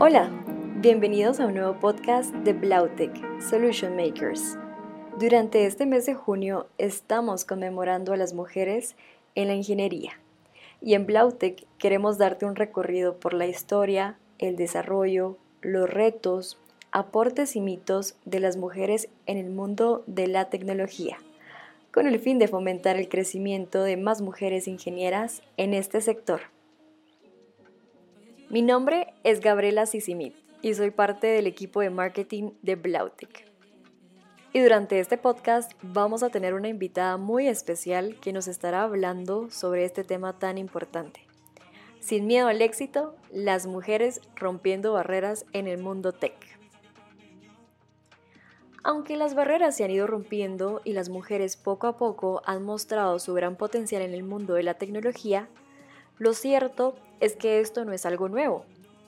Hola, bienvenidos a un nuevo podcast de Blautech Solution Makers. Durante este mes de junio estamos conmemorando a las mujeres en la ingeniería y en Blautech queremos darte un recorrido por la historia, el desarrollo, los retos, aportes y mitos de las mujeres en el mundo de la tecnología, con el fin de fomentar el crecimiento de más mujeres ingenieras en este sector. Mi nombre es Gabriela Sisimit y soy parte del equipo de marketing de Blautic. Y durante este podcast vamos a tener una invitada muy especial que nos estará hablando sobre este tema tan importante. Sin miedo al éxito, las mujeres rompiendo barreras en el mundo tech. Aunque las barreras se han ido rompiendo y las mujeres poco a poco han mostrado su gran potencial en el mundo de la tecnología, lo cierto es que esto no es algo nuevo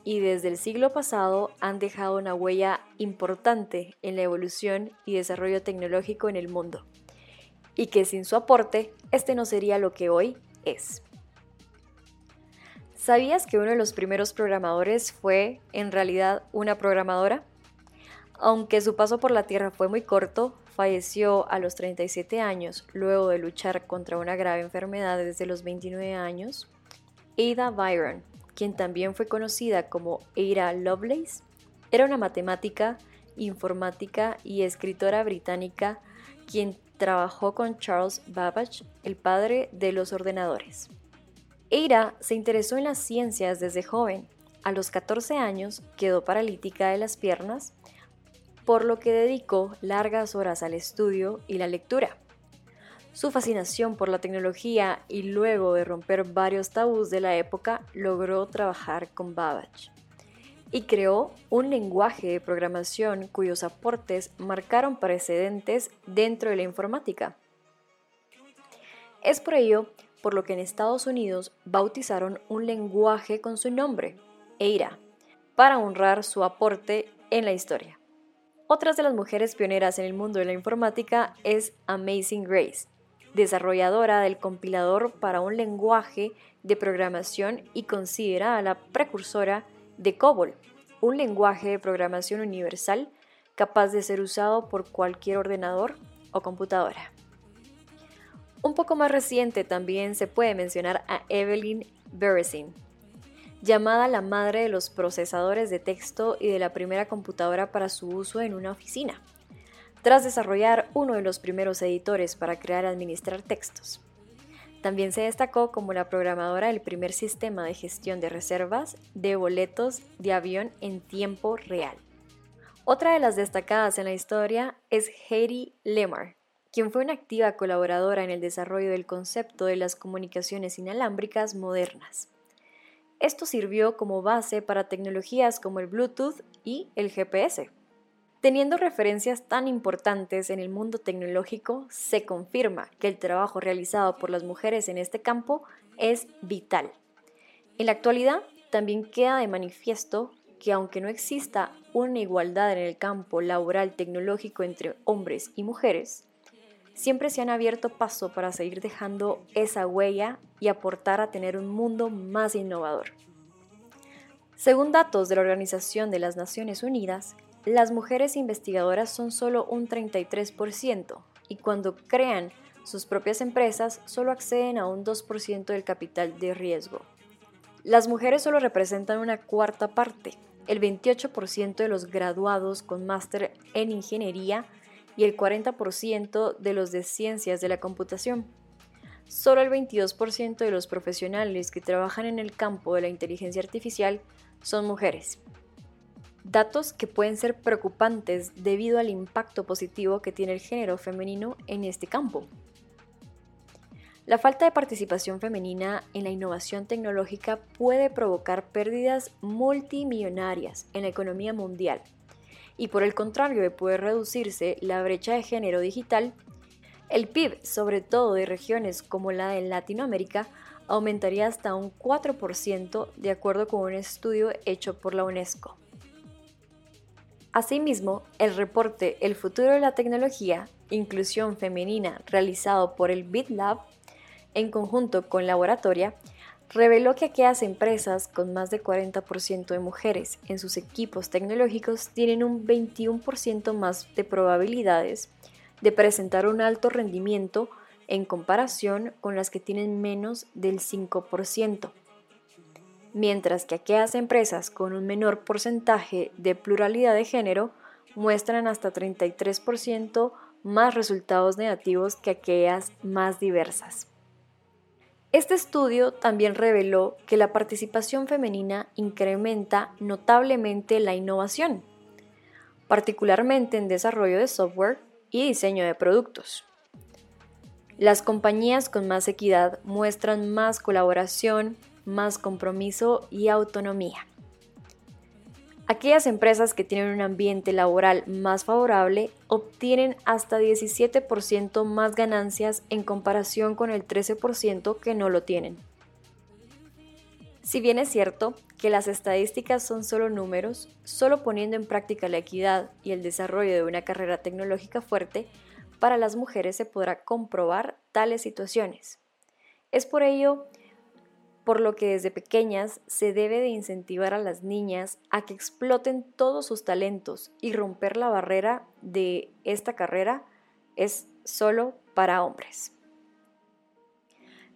y desde el siglo pasado han dejado una huella importante en la evolución y desarrollo tecnológico en el mundo, y que sin su aporte este no sería lo que hoy es. ¿Sabías que uno de los primeros programadores fue en realidad una programadora? Aunque su paso por la Tierra fue muy corto, falleció a los 37 años luego de luchar contra una grave enfermedad desde los 29 años Ada Byron, quien también fue conocida como Ada Lovelace, era una matemática, informática y escritora británica quien trabajó con Charles Babbage, el padre de los ordenadores. Ada se interesó en las ciencias desde joven. A los 14 años quedó paralítica de las piernas, por lo que dedicó largas horas al estudio y la lectura. Su fascinación por la tecnología y luego de romper varios tabús de la época, logró trabajar con Babbage y creó un lenguaje de programación cuyos aportes marcaron precedentes dentro de la informática. Es por ello por lo que en Estados Unidos bautizaron un lenguaje con su nombre, Eira, para honrar su aporte en la historia. Otras de las mujeres pioneras en el mundo de la informática es Amazing Grace, desarrolladora del compilador para un lenguaje de programación y considerada la precursora de COBOL, un lenguaje de programación universal capaz de ser usado por cualquier ordenador o computadora. Un poco más reciente también se puede mencionar a Evelyn Beresin, llamada la madre de los procesadores de texto y de la primera computadora para su uso en una oficina tras desarrollar uno de los primeros editores para crear y administrar textos. También se destacó como la programadora del primer sistema de gestión de reservas de boletos de avión en tiempo real. Otra de las destacadas en la historia es Heidi Lemar, quien fue una activa colaboradora en el desarrollo del concepto de las comunicaciones inalámbricas modernas. Esto sirvió como base para tecnologías como el Bluetooth y el GPS. Teniendo referencias tan importantes en el mundo tecnológico, se confirma que el trabajo realizado por las mujeres en este campo es vital. En la actualidad, también queda de manifiesto que aunque no exista una igualdad en el campo laboral tecnológico entre hombres y mujeres, siempre se han abierto paso para seguir dejando esa huella y aportar a tener un mundo más innovador. Según datos de la Organización de las Naciones Unidas, las mujeres investigadoras son solo un 33% y cuando crean sus propias empresas solo acceden a un 2% del capital de riesgo. Las mujeres solo representan una cuarta parte, el 28% de los graduados con máster en ingeniería y el 40% de los de ciencias de la computación. Solo el 22% de los profesionales que trabajan en el campo de la inteligencia artificial son mujeres datos que pueden ser preocupantes debido al impacto positivo que tiene el género femenino en este campo. La falta de participación femenina en la innovación tecnológica puede provocar pérdidas multimillonarias en la economía mundial y por el contrario de poder reducirse la brecha de género digital, el PIB, sobre todo de regiones como la de Latinoamérica, aumentaría hasta un 4% de acuerdo con un estudio hecho por la UNESCO. Asimismo, el reporte El futuro de la tecnología, inclusión femenina realizado por el BitLab en conjunto con Laboratoria, reveló que aquellas empresas con más de 40% de mujeres en sus equipos tecnológicos tienen un 21% más de probabilidades de presentar un alto rendimiento en comparación con las que tienen menos del 5%, mientras que aquellas empresas con un menor porcentaje de pluralidad de género muestran hasta 33% más resultados negativos que aquellas más diversas. Este estudio también reveló que la participación femenina incrementa notablemente la innovación, particularmente en desarrollo de software y diseño de productos. Las compañías con más equidad muestran más colaboración, más compromiso y autonomía. Aquellas empresas que tienen un ambiente laboral más favorable obtienen hasta 17% más ganancias en comparación con el 13% que no lo tienen. Si bien es cierto que las estadísticas son solo números, solo poniendo en práctica la equidad y el desarrollo de una carrera tecnológica fuerte, para las mujeres se podrá comprobar tales situaciones. Es por ello por lo que desde pequeñas se debe de incentivar a las niñas a que exploten todos sus talentos y romper la barrera de esta carrera es solo para hombres.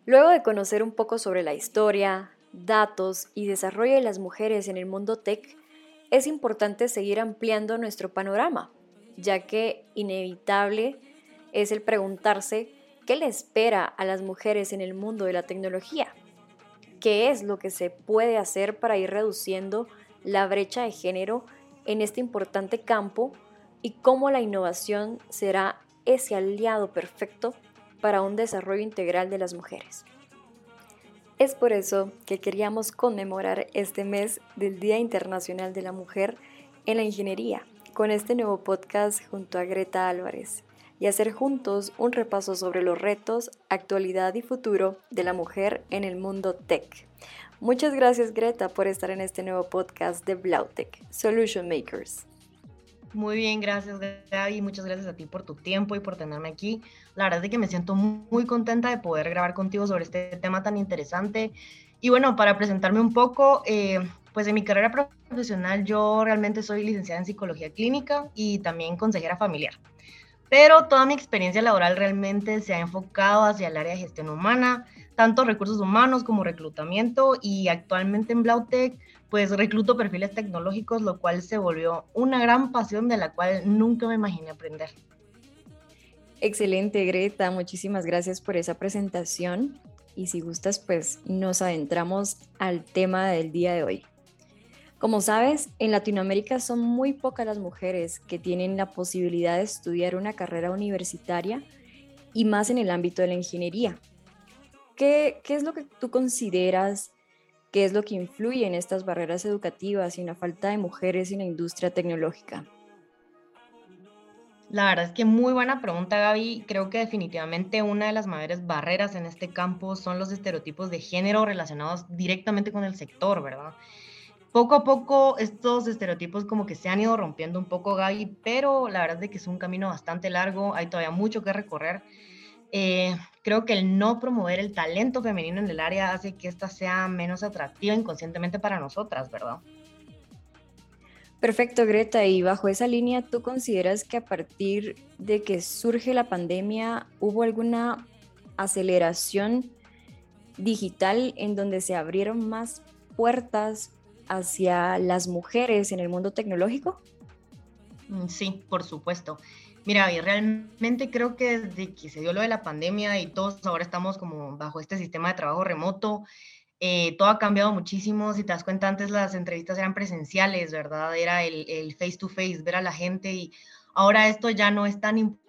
Luego de conocer un poco sobre la historia, datos y desarrollo de las mujeres en el mundo tech, es importante seguir ampliando nuestro panorama, ya que inevitable es el preguntarse qué le espera a las mujeres en el mundo de la tecnología qué es lo que se puede hacer para ir reduciendo la brecha de género en este importante campo y cómo la innovación será ese aliado perfecto para un desarrollo integral de las mujeres. Es por eso que queríamos conmemorar este mes del Día Internacional de la Mujer en la Ingeniería con este nuevo podcast junto a Greta Álvarez y hacer juntos un repaso sobre los retos, actualidad y futuro de la mujer en el mundo tech. Muchas gracias Greta por estar en este nuevo podcast de Blautech, Solution Makers. Muy bien, gracias Gaby, muchas gracias a ti por tu tiempo y por tenerme aquí. La verdad es que me siento muy contenta de poder grabar contigo sobre este tema tan interesante. Y bueno, para presentarme un poco, eh, pues en mi carrera profesional yo realmente soy licenciada en psicología clínica y también consejera familiar pero toda mi experiencia laboral realmente se ha enfocado hacia el área de gestión humana, tanto recursos humanos como reclutamiento y actualmente en Blautech pues recluto perfiles tecnológicos, lo cual se volvió una gran pasión de la cual nunca me imaginé aprender. Excelente, Greta. Muchísimas gracias por esa presentación. Y si gustas, pues nos adentramos al tema del día de hoy. Como sabes, en Latinoamérica son muy pocas las mujeres que tienen la posibilidad de estudiar una carrera universitaria y más en el ámbito de la ingeniería. ¿Qué, es lo que tú consideras qué es lo que influye en estas barreras educativas y en la falta de mujeres en la industria tecnológica? La verdad es que muy buena pregunta, Gaby. Creo que definitivamente una de las mayores barreras en este campo son los estereotipos de género relacionados directamente con el sector, ¿verdad? Poco a poco estos estereotipos como que se han ido rompiendo un poco, Gaby, pero la verdad es que es un camino bastante largo, hay todavía mucho que recorrer. Eh, creo que el no promover el talento femenino en el área hace que ésta sea menos atractiva inconscientemente para nosotras, ¿verdad? Perfecto, Greta. Y bajo esa línea, ¿tú consideras que a partir de que surge la pandemia hubo alguna aceleración digital en donde se abrieron más puertas hacia las mujeres en el mundo tecnológico? Mm, sí, por supuesto. Mira, y realmente creo que desde que se dio lo de la pandemia y todos ahora estamos como bajo este sistema de trabajo remoto, eh, todo ha cambiado muchísimo. Si te das cuenta, antes las entrevistas eran presenciales, ¿verdad? Era el, face to face, ver a la gente y ahora esto ya no es tan importante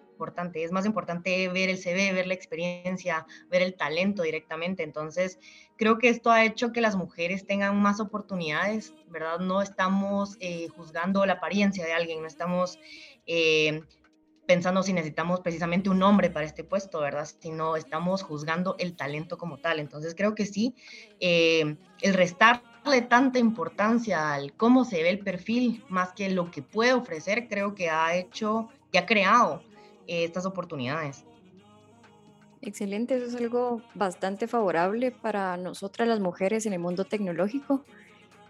es más importante ver el CV, ver la experiencia, ver el talento directamente. Entonces, creo que esto ha hecho que las mujeres tengan más oportunidades, ¿verdad? No estamos eh, juzgando la apariencia de alguien, no estamos eh, pensando si necesitamos precisamente un hombre para este puesto, ¿verdad? Sino estamos juzgando el talento como tal. Entonces, creo que sí, eh, el restarle tanta importancia al cómo se ve el perfil más que lo que puede ofrecer, creo que ha hecho y ha creado estas oportunidades. Excelente, eso es algo bastante favorable para nosotras las mujeres en el mundo tecnológico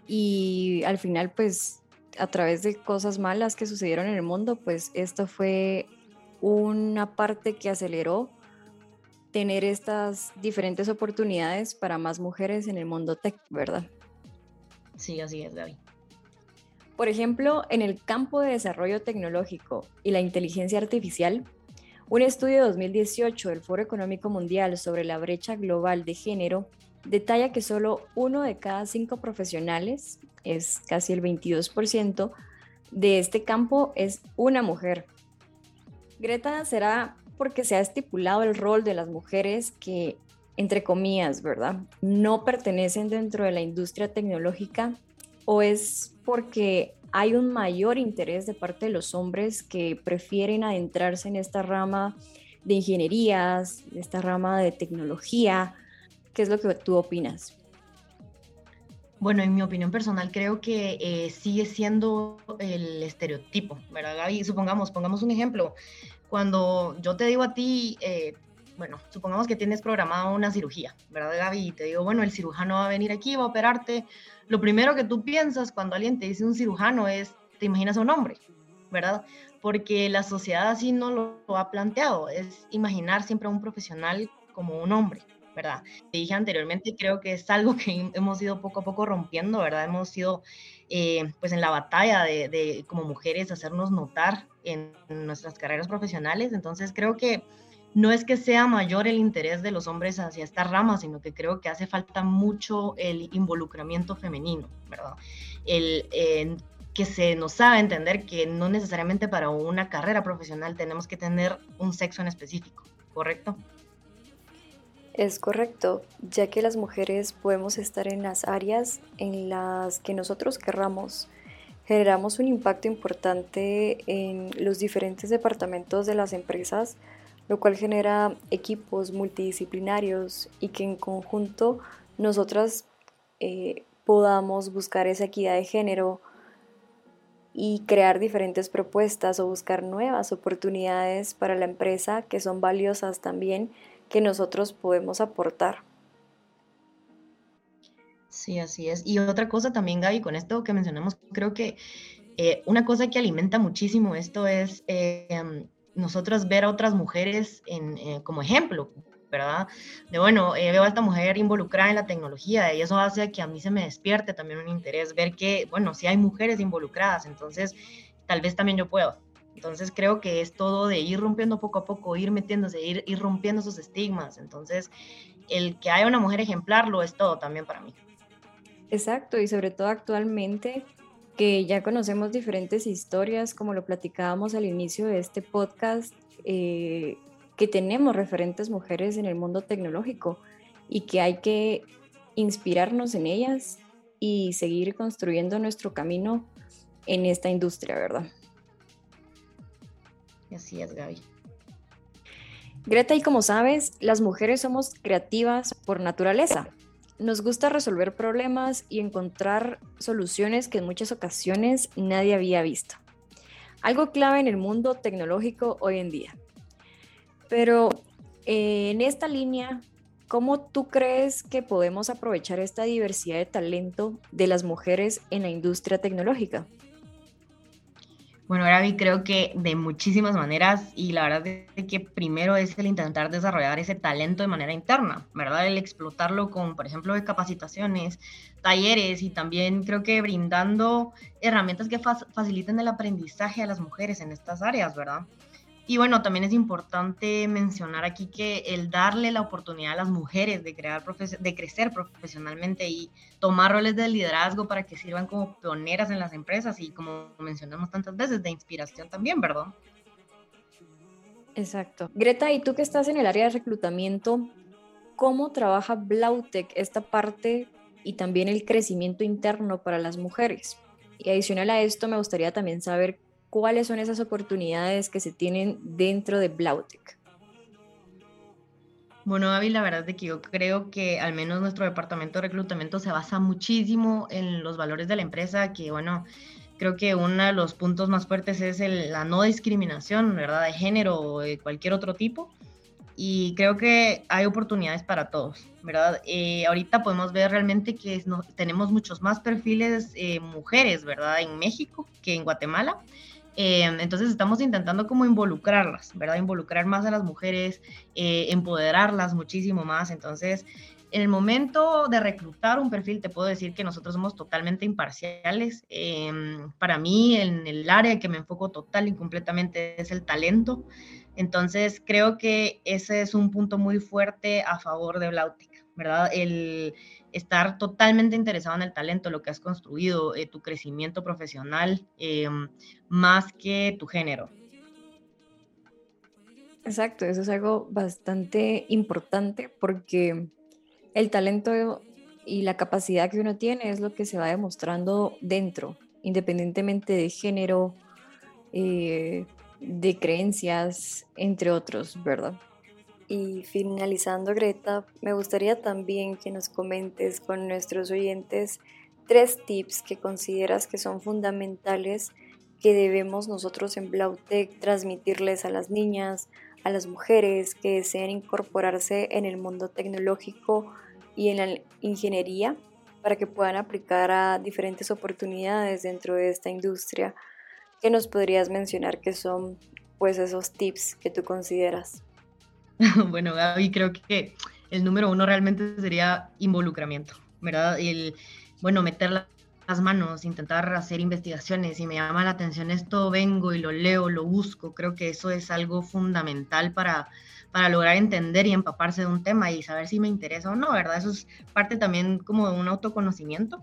y al final pues a través de cosas malas que sucedieron en el mundo pues esto fue una parte que aceleró tener estas diferentes oportunidades para más mujeres en el mundo tech, ¿verdad? Sí, así es, Gaby. Por ejemplo, en el campo de desarrollo tecnológico y la inteligencia artificial, un estudio de 2018 del Foro Económico Mundial sobre la brecha global de género detalla que solo uno de cada cinco profesionales, es casi el 22%, de este campo es una mujer. Greta será porque se ha estipulado el rol de las mujeres que, entre comillas, ¿verdad? No pertenecen dentro de la industria tecnológica o es porque hay un mayor interés de parte de los hombres que prefieren adentrarse en esta rama de ingenierías, en esta rama de tecnología. ¿Qué es lo que tú opinas? Bueno, en mi opinión personal creo que eh, sigue siendo el estereotipo, ¿verdad, Gaby? Supongamos, pongamos un ejemplo. Cuando yo te digo a ti, eh, bueno, supongamos que tienes programada una cirugía, ¿verdad, Gaby? Y te digo, bueno, el cirujano va a venir aquí, va a operarte. Lo primero que tú piensas cuando alguien te dice un cirujano es, te imaginas a un hombre, ¿verdad? Porque la sociedad así no lo, ha planteado, es imaginar siempre a un profesional como un hombre, ¿verdad? Te dije anteriormente, creo que es algo que hemos ido poco a poco rompiendo, ¿verdad? Hemos ido, eh, pues, en la batalla de, de, como mujeres, hacernos notar en nuestras carreras profesionales. Entonces, creo que no es que sea mayor el interés de los hombres hacia esta rama, sino que creo que hace falta mucho el involucramiento femenino, ¿verdad? El, que se nos sabe entender que no necesariamente para una carrera profesional tenemos que tener un sexo en específico, ¿correcto? Es correcto, ya que las mujeres podemos estar en las áreas en las que nosotros querramos. Generamos un impacto importante en los diferentes departamentos de las empresas, lo cual genera equipos multidisciplinarios y que en conjunto nosotras eh, podamos buscar esa equidad de género y crear diferentes propuestas o buscar nuevas oportunidades para la empresa que son valiosas también que nosotros podemos aportar. Sí, así es. Y otra cosa también, Gaby, con esto que mencionamos, creo que eh, una cosa que alimenta muchísimo esto es eh, nosotros ver a otras mujeres en, eh, como ejemplo, ¿verdad? De bueno, eh, veo a esta mujer involucrada en la tecnología y eso hace que a mí se me despierte también un interés, ver que, bueno, si hay mujeres involucradas, entonces tal vez también yo puedo. Entonces creo que es todo de ir rompiendo poco a poco, ir metiéndose, ir, ir rompiendo esos estigmas. Entonces, el que haya una mujer ejemplar lo es todo también para mí. Exacto, y sobre todo actualmente que ya conocemos diferentes historias, como lo platicábamos al inicio de este podcast, eh, que tenemos referentes mujeres en el mundo tecnológico y que hay que inspirarnos en ellas y seguir construyendo nuestro camino en esta industria, ¿verdad? Así es, Gaby. Greta, y como sabes, las mujeres somos creativas por naturaleza. Nos gusta resolver problemas y encontrar soluciones que en muchas ocasiones nadie había visto. Algo clave en el mundo tecnológico hoy en día. Pero eh, en esta línea, ¿cómo tú crees que podemos aprovechar esta diversidad de talento de las mujeres en la industria tecnológica? Bueno, Gaby, creo que de muchísimas maneras y la verdad es que primero es el intentar desarrollar ese talento de manera interna, ¿verdad? El explotarlo con, por ejemplo, capacitaciones, talleres y también creo que brindando herramientas que faciliten el aprendizaje a las mujeres en estas áreas, ¿verdad? Y bueno, también es importante mencionar aquí que el darle la oportunidad a las mujeres de, crear de crecer profesionalmente y tomar roles de liderazgo para que sirvan como pioneras en las empresas y como mencionamos tantas veces, de inspiración también, ¿verdad? Exacto. Greta, y tú que estás en el área de reclutamiento, ¿cómo trabaja Blautec esta parte y también el crecimiento interno para las mujeres? Y adicional a esto, me gustaría también saber cuáles son esas oportunidades que se tienen dentro de Blautec. Bueno, David, la verdad es que yo creo que al menos nuestro departamento de reclutamiento se basa muchísimo en los valores de la empresa, que bueno, creo que uno de los puntos más fuertes es la no discriminación, ¿verdad? De género o de cualquier otro tipo. y creo que hay oportunidades para todos, ¿verdad? Eh, ahorita podemos ver realmente que tenemos muchos más perfiles eh, mujeres, ¿verdad? En México que en Guatemala. Eh, entonces estamos intentando como involucrarlas, ¿verdad? Involucrar más a las mujeres, empoderarlas muchísimo más. Entonces, en el momento de reclutar un perfil, te puedo decir que nosotros somos totalmente imparciales. para mí, en el área que me enfoco total y completamente es el talento. Entonces, creo que ese es un punto muy fuerte a favor de Blautic, ¿verdad? El estar totalmente interesado en el talento, lo que has construido, eh, tu crecimiento profesional, eh, más que tu género. Exacto, eso es algo bastante importante porque el talento y la capacidad que uno tiene es lo que se va demostrando dentro, independientemente de género, eh, de creencias, entre otros, ¿verdad? Y finalizando, Greta, me gustaría también que nos comentes con nuestros oyentes tres tips que consideras que son fundamentales que debemos nosotros en Blautech transmitirles a las niñas, a las mujeres que deseen incorporarse en el mundo tecnológico y en la ingeniería para que puedan aplicar a diferentes oportunidades dentro de esta industria ¿Qué nos podrías mencionar que son pues esos tips que tú consideras? bueno, Gaby, creo que el número uno realmente sería involucramiento, ¿verdad? El, bueno, meter las manos, intentar hacer investigaciones. Si me llama la atención esto, vengo y lo leo, lo busco. Creo que eso es algo fundamental para, para lograr entender y empaparse de un tema y saber si me interesa o no, ¿verdad? Eso es parte también como de un autoconocimiento.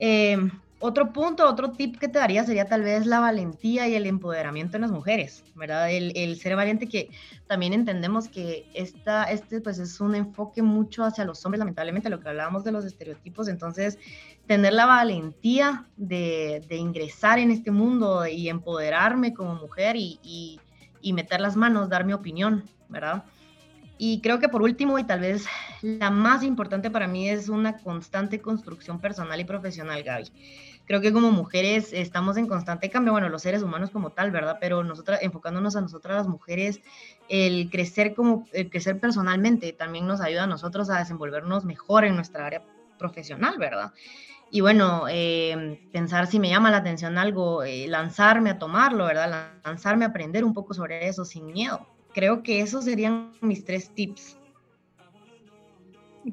Eh, otro punto, otro tip que te daría sería tal vez la valentía y el empoderamiento en las mujeres, ¿verdad? El, ser valiente que también entendemos que esta, este pues es un enfoque mucho hacia los hombres, lamentablemente, lo que hablábamos de los estereotipos, entonces tener la valentía de, ingresar en este mundo y empoderarme como mujer y, y meter las manos, dar mi opinión, ¿verdad? Y creo que por último, y tal vez la más importante para mí, es una constante construcción personal y profesional, Gaby creo que como mujeres estamos en constante cambio, bueno, los seres humanos como tal, ¿verdad? Pero nosotras, enfocándonos a nosotras las mujeres, el crecer como, el crecer personalmente también nos ayuda a nosotros a desenvolvernos mejor en nuestra área profesional, ¿verdad? Y bueno, eh, pensar si me llama la atención algo, eh, lanzarme a tomarlo, ¿verdad? Lanzarme a aprender un poco sobre eso sin miedo. Creo que esos serían mis tres tips.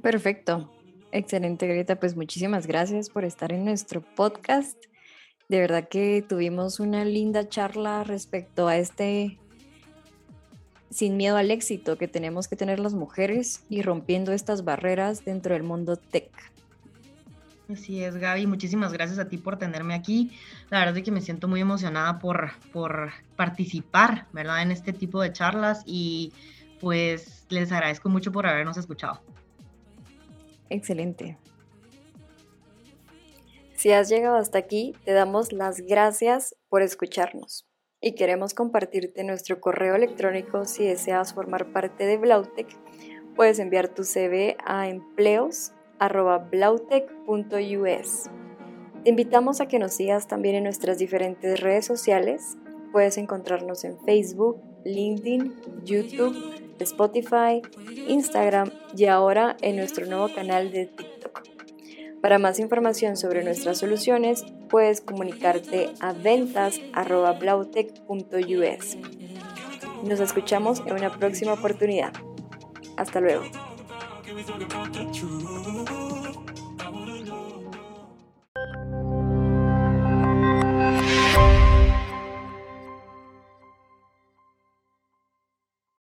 Perfecto. Excelente, Greta. Pues muchísimas gracias por estar en nuestro podcast. De verdad que tuvimos una linda charla respecto a este sin miedo al éxito que tenemos que tener las mujeres y rompiendo estas barreras dentro del mundo tech. Así es, Gaby. Muchísimas gracias a ti por tenerme aquí. La verdad es que me siento muy emocionada por, por participar, ¿verdad? En este tipo de charlas y pues les agradezco mucho por habernos escuchado. Excelente. Si has llegado hasta aquí, te damos las gracias por escucharnos y queremos compartirte nuestro correo electrónico si deseas formar parte de Blautech. Puedes enviar tu CV a empleos.blautech.us. Te invitamos a que nos sigas también en nuestras diferentes redes sociales. Puedes encontrarnos en Facebook, LinkedIn, YouTube Spotify, Instagram y ahora en nuestro nuevo canal de TikTok. Para más información sobre nuestras soluciones, puedes comunicarte a ventas.blautech.us. Nos escuchamos en una próxima oportunidad. Hasta luego.